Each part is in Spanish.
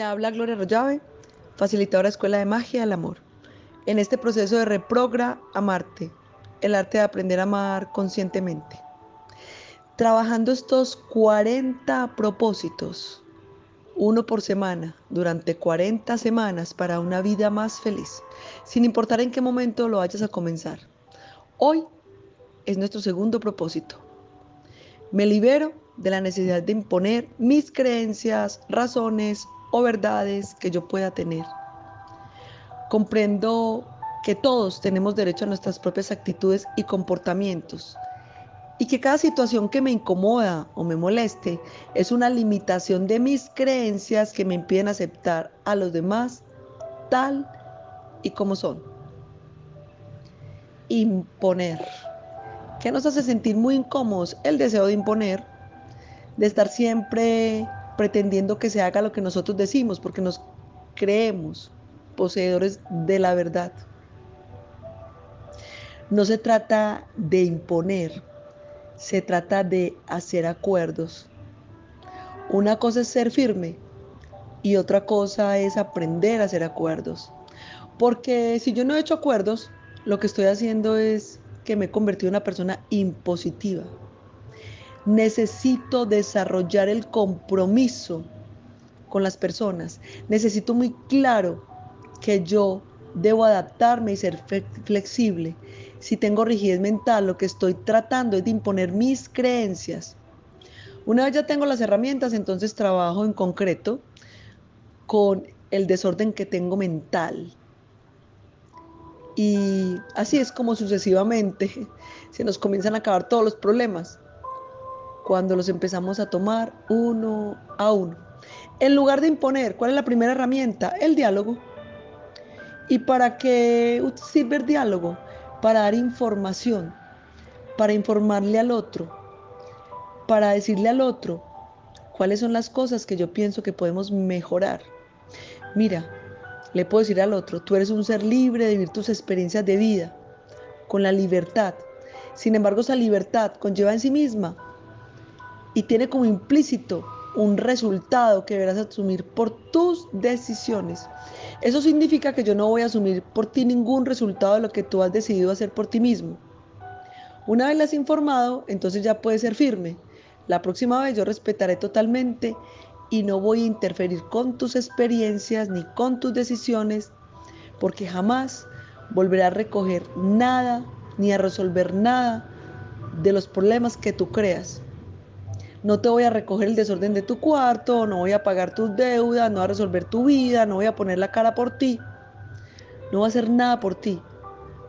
Te habla Gloria Rollave, facilitadora Escuela de Magia del Amor. En este proceso de reprogra amarte, el arte de aprender a amar conscientemente. Trabajando estos 40 propósitos, uno por semana, durante 40 semanas para una vida más feliz, sin importar en qué momento lo vayas a comenzar. Hoy es nuestro segundo propósito. Me libero de la necesidad de imponer mis creencias, razones o verdades que yo pueda tener. Comprendo que todos tenemos derecho a nuestras propias actitudes y comportamientos y que cada situación que me incomoda o me moleste es una limitación de mis creencias que me impiden aceptar a los demás tal y como son. Imponer. ¿Qué nos hace sentir muy incómodos? El deseo de imponer, de estar siempre pretendiendo que se haga lo que nosotros decimos, porque nos creemos poseedores de la verdad. No se trata de imponer, se trata de hacer acuerdos. Una cosa es ser firme y otra cosa es aprender a hacer acuerdos. Porque si yo no he hecho acuerdos, lo que estoy haciendo es que me he convertido en una persona impositiva necesito desarrollar el compromiso con las personas. Necesito muy claro que yo debo adaptarme y ser flexible. Si tengo rigidez mental, lo que estoy tratando es de imponer mis creencias. Una vez ya tengo las herramientas, entonces trabajo en concreto con el desorden que tengo mental. Y así es como sucesivamente se nos comienzan a acabar todos los problemas cuando los empezamos a tomar uno a uno. En lugar de imponer, ¿cuál es la primera herramienta? El diálogo. ¿Y para qué sirve el diálogo? Para dar información, para informarle al otro, para decirle al otro cuáles son las cosas que yo pienso que podemos mejorar. Mira, le puedo decir al otro, tú eres un ser libre de vivir tus experiencias de vida, con la libertad. Sin embargo, esa libertad conlleva en sí misma y tiene como implícito un resultado que deberás asumir por tus decisiones. Eso significa que yo no voy a asumir por ti ningún resultado de lo que tú has decidido hacer por ti mismo. Una vez las informado, entonces ya puedes ser firme. La próxima vez yo respetaré totalmente y no voy a interferir con tus experiencias ni con tus decisiones, porque jamás volveré a recoger nada ni a resolver nada de los problemas que tú creas no te voy a recoger el desorden de tu cuarto, no voy a pagar tus deudas, no voy a resolver tu vida, no voy a poner la cara por ti. No voy a hacer nada por ti,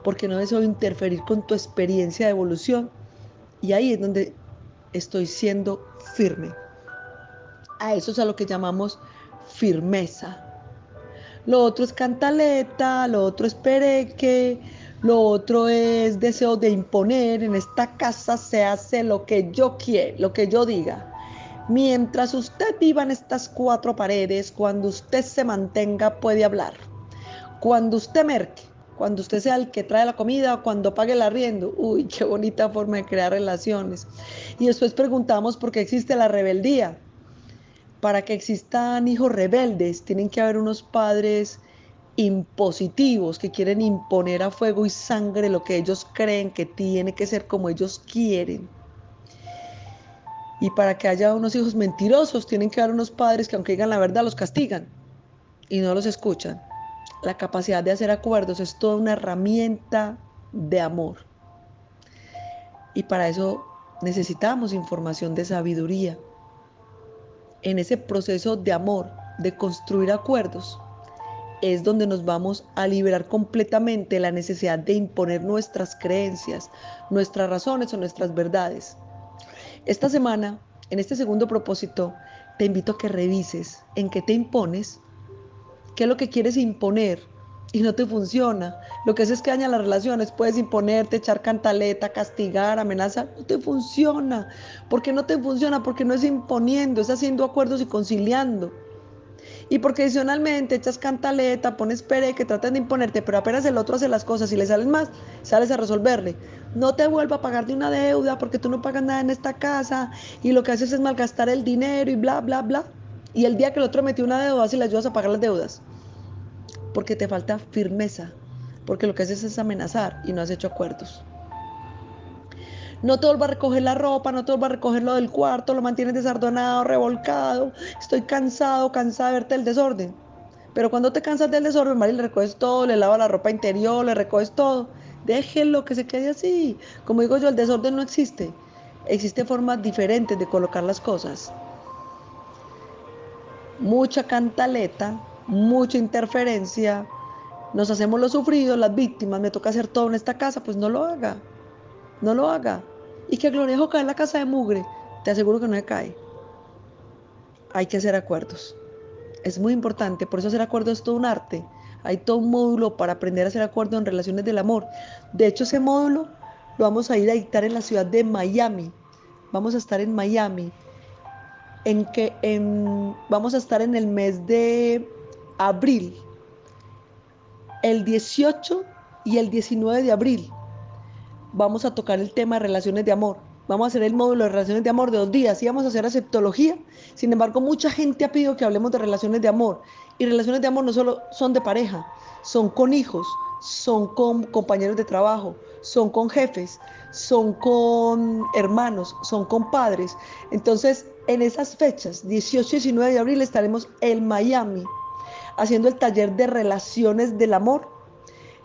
porque no deseo interferir con tu experiencia de evolución. Y ahí es donde estoy siendo firme. A eso es a lo que llamamos firmeza. Lo otro es cantaleta, lo otro es pereque, lo otro es deseo de imponer. En esta casa se hace lo que yo lo que yo diga. Mientras usted viva en estas cuatro paredes, cuando usted se mantenga, puede hablar. Cuando usted merque, cuando usted sea el que trae la comida, cuando pague el arriendo. Uy, qué bonita forma de crear relaciones. Y después preguntamos por qué existe la rebeldía. Para que existan hijos rebeldes, tienen que haber unos padres impositivos que quieren imponer a fuego y sangre lo que ellos creen que tiene que ser como ellos quieren. Y para que haya unos hijos mentirosos, tienen que haber unos padres que aunque digan la verdad, los castigan y no los escuchan. La capacidad de hacer acuerdos es toda una herramienta de amor. Y para eso necesitamos información de sabiduría. En ese proceso de amor, de construir acuerdos, es donde nos vamos a liberar completamente la necesidad de imponer nuestras creencias, nuestras razones o nuestras verdades. Esta semana, en este segundo propósito, te invito a que revises en qué te impones, qué es lo que quieres imponer y no te funciona. Lo que hace es que daña las relaciones. Puedes imponerte, echar cantaleta, castigar, amenazar. No te funciona. ¿Por qué no te funciona? Porque no es imponiendo, es haciendo acuerdos y conciliando. Y porque adicionalmente echas cantaleta, pones pere, que tratan de imponerte, pero apenas el otro hace las cosas y le salen más, sales a resolverle. No te vuelva a pagar de una deuda porque tú no pagas nada en esta casa y lo que haces es malgastar el dinero y bla, bla, bla. Y el día que el otro metió una deuda, si le ayudas a pagar las deudas. Porque te falta firmeza. Porque lo que haces es amenazar y no has hecho acuerdos. No te vuelvas a recoger la ropa, no te vuelvas a recoger lo del cuarto, lo mantienes desardonado, revolcado. Estoy cansado, cansada de verte el desorden. Pero cuando te cansas del desorden, Mari, le recoges todo, le lavas la ropa interior, le recoges todo. Déjenlo que se quede así. Como digo yo, el desorden no existe. Existen formas diferentes de colocar las cosas. Mucha cantaleta, mucha interferencia. Nos hacemos los sufridos, las víctimas. Me toca hacer todo en esta casa, pues no lo haga. No lo haga. Y que Gloria cae en la casa de mugre. Te aseguro que no se cae. Hay que hacer acuerdos. Es muy importante. Por eso hacer acuerdos es todo un arte. Hay todo un módulo para aprender a hacer acuerdos en relaciones del amor. De hecho, ese módulo lo vamos a ir a dictar en la ciudad de Miami. Vamos a estar en Miami. En que vamos a estar en el mes de abril. El 18 y el 19 de abril vamos a tocar el tema de relaciones de amor. Vamos a hacer el módulo de relaciones de amor de dos días y vamos a hacer aceptología. Sin embargo, mucha gente ha pedido que hablemos de relaciones de amor. Y relaciones de amor no solo son de pareja, son con hijos, son con compañeros de trabajo, son con jefes, son con hermanos, son con padres. Entonces, en esas fechas, 18 y 19 de abril, estaremos en Miami haciendo el taller de relaciones del amor.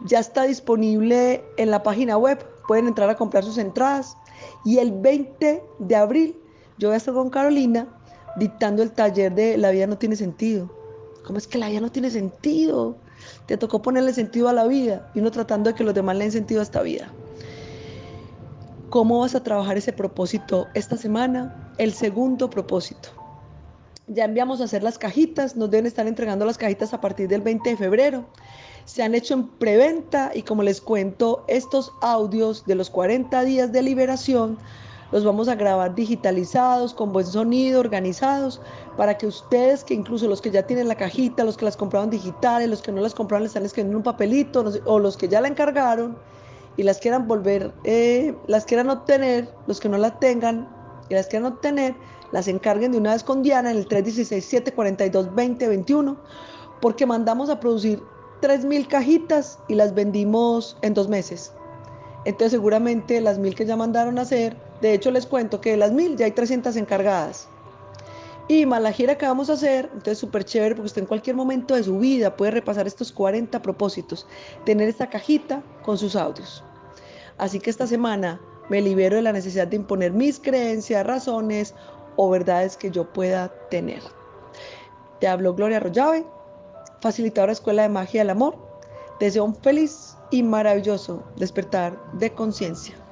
Ya está disponible en la página web pueden entrar a comprar sus entradas. Y el 20 de abril yo voy a estar con Carolina dictando el taller de La vida no tiene sentido. ¿Cómo es que la vida no tiene sentido? Te tocó ponerle sentido a la vida y uno tratando de que los demás le den sentido a esta vida. ¿Cómo vas a trabajar ese propósito esta semana? El segundo propósito. Ya enviamos a hacer las cajitas, nos deben estar entregando las cajitas a partir del 20 de febrero se han hecho en preventa y como les cuento, estos audios de los 40 días de liberación los vamos a grabar digitalizados, con buen sonido, organizados, para que ustedes, que incluso los que ya tienen la cajita, los que las compraron digitales, los que no las compraron, les están escribiendo un papelito, o los que ya la encargaron y las quieran volver, eh, las quieran obtener, los que no la tengan y las quieran obtener, las encarguen de una vez con Diana en el 316-742-2021, porque mandamos a producir 3.000 cajitas y las vendimos en dos meses. Entonces seguramente las mil que ya mandaron a hacer, de hecho les cuento que de las mil ya hay 300 encargadas. Y más la gira que vamos a hacer, entonces súper chévere porque usted en cualquier momento de su vida puede repasar estos 40 propósitos, tener esta cajita con sus audios. Así que esta semana me libero de la necesidad de imponer mis creencias, razones o verdades que yo pueda tener. Te hablo Gloria Rollave facilitadora Escuela de Magia del Amor. Deseo un feliz y maravilloso despertar de conciencia.